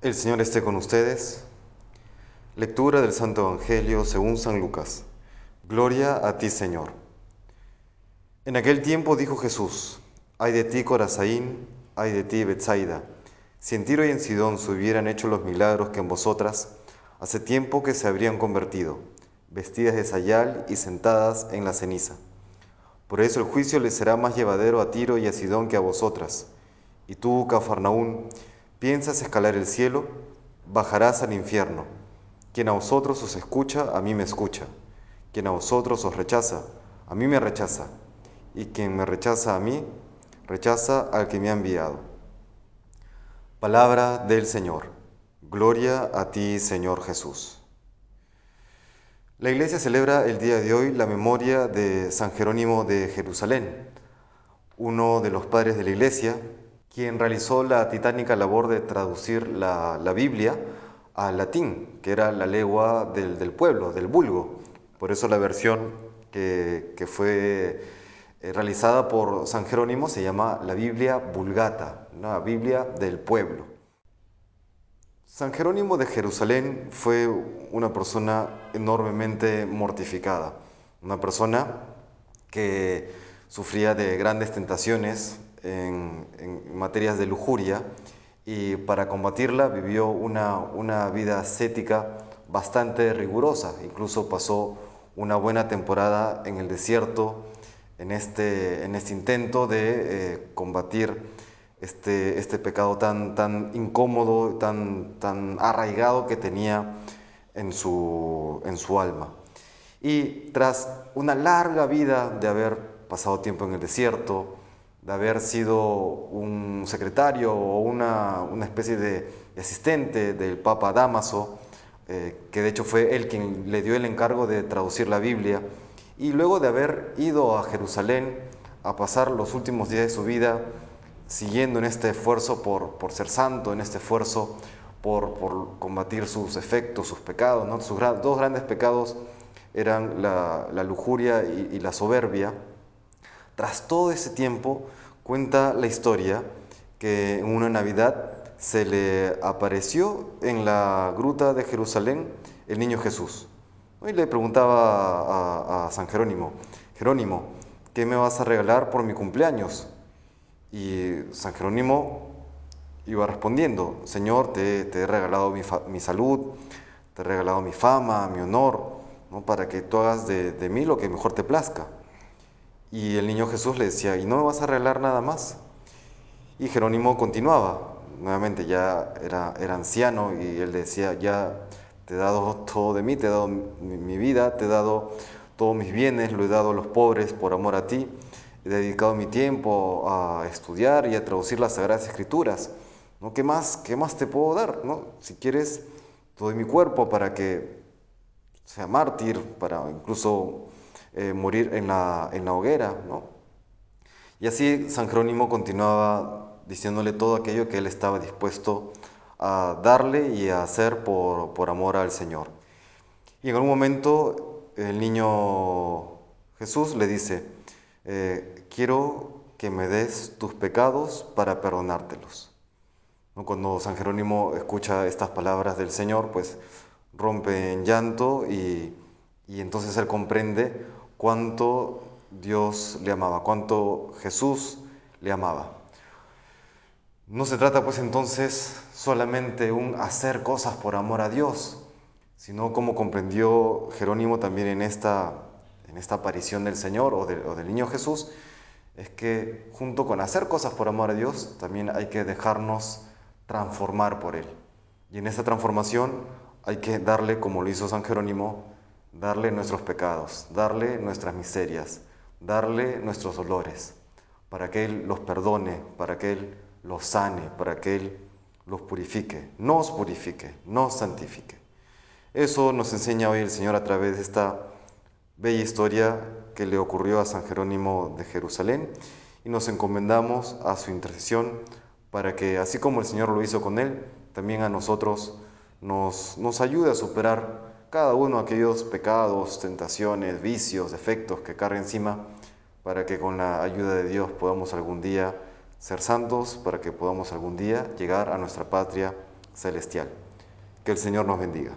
El Señor esté con ustedes. Lectura del Santo Evangelio según San Lucas. Gloria a ti, Señor. En aquel tiempo dijo Jesús, ay de ti, Corazaín, ay de ti, Betsaida. Si en Tiro y en Sidón se hubieran hecho los milagros que en vosotras, hace tiempo que se habrían convertido, vestidas de sayal y sentadas en la ceniza. Por eso el juicio les será más llevadero a Tiro y a Sidón que a vosotras. Y tú, Cafarnaún, ¿Piensas escalar el cielo? Bajarás al infierno. Quien a vosotros os escucha, a mí me escucha. Quien a vosotros os rechaza, a mí me rechaza. Y quien me rechaza a mí, rechaza al que me ha enviado. Palabra del Señor. Gloria a ti, Señor Jesús. La iglesia celebra el día de hoy la memoria de San Jerónimo de Jerusalén, uno de los padres de la iglesia, quien realizó la titánica labor de traducir la, Biblia al latín, que era la lengua del, pueblo, del vulgo. Por eso la versión que, fue eh, realizada por San Jerónimo se llama la Biblia vulgata, la Biblia del pueblo. San Jerónimo de Jerusalén fue una persona enormemente mortificada, una persona que sufría de grandes tentaciones, en, materias de lujuria y para combatirla vivió una, una vida ascética bastante rigurosa. Incluso pasó una buena temporada en el desierto en este, en este intento de eh, combatir este, este pecado tan, tan incómodo, tan, tan arraigado que tenía en su, en su alma. Y tras una larga vida de haber pasado tiempo en el desierto, de haber sido un secretario o una, especie de asistente del Papa Damaso, eh, que de hecho fue él quien le dio el encargo de traducir la Biblia, y luego de haber ido a Jerusalén a pasar los últimos días de su vida siguiendo en este esfuerzo por, ser santo, en este esfuerzo por, combatir sus efectos, sus pecados. ¿no? Sus dos grandes pecados eran la, lujuria y la soberbia. Tras todo ese tiempo, cuenta la historia que en una Navidad se le apareció en la gruta de Jerusalén el niño Jesús. Y le preguntaba a, San Jerónimo, Jerónimo, ¿qué me vas a regalar por mi cumpleaños? Y San Jerónimo iba respondiendo, Señor, te, he regalado mi, salud, te he regalado mi fama, mi honor, ¿no? para que tú hagas de, de mí lo que mejor te plazca. Y el niño Jesús le decía, ¿y no me vas a arreglar nada más? Y Jerónimo continuaba, nuevamente ya era, era anciano y él decía, ya te he dado todo de mí, te he dado mi, vida, te he dado todos mis bienes, lo he dado a los pobres por amor a ti, he dedicado mi tiempo a estudiar y a traducir las Sagradas Escrituras. ¿no? ¿Qué, más, ¿Qué más te puedo dar? ¿no? Si quieres, te doy mi cuerpo para que sea mártir, para incluso eh, morir en la, en la hoguera, ¿no? Y así San Jerónimo continuaba diciéndole todo aquello que él estaba dispuesto a darle y a hacer por, por amor al Señor. Y en algún momento el niño Jesús le dice, eh, quiero que me des tus pecados para perdonártelos. Cuando San Jerónimo escucha estas palabras del Señor, pues rompe en llanto y, y entonces él comprende cuánto Dios le amaba, cuánto Jesús le amaba. No se trata pues entonces solamente un hacer cosas por amor a Dios, sino como comprendió Jerónimo también en esta, en esta aparición del Señor o, del niño Jesús, es que junto con hacer cosas por amor a Dios, también hay que dejarnos transformar por Él. Y en esa transformación hay que darle, como lo hizo San Jerónimo, darle nuestros pecados, darle nuestras miserias, darle nuestros dolores, para que Él los perdone, para que Él los sane, para que Él los purifique, nos purifique, nos santifique. Eso nos enseña hoy el Señor a través de esta bella historia que le ocurrió a San Jerónimo de Jerusalén y nos encomendamos a su intercesión para que, así como el Señor lo hizo con él, también a nosotros nos, nos ayude a superar cada uno aquellos pecados, tentaciones, vicios, defectos que carga encima, para que con la ayuda de Dios podamos algún día ser santos, para que podamos algún día llegar a nuestra patria celestial. Que el Señor nos bendiga.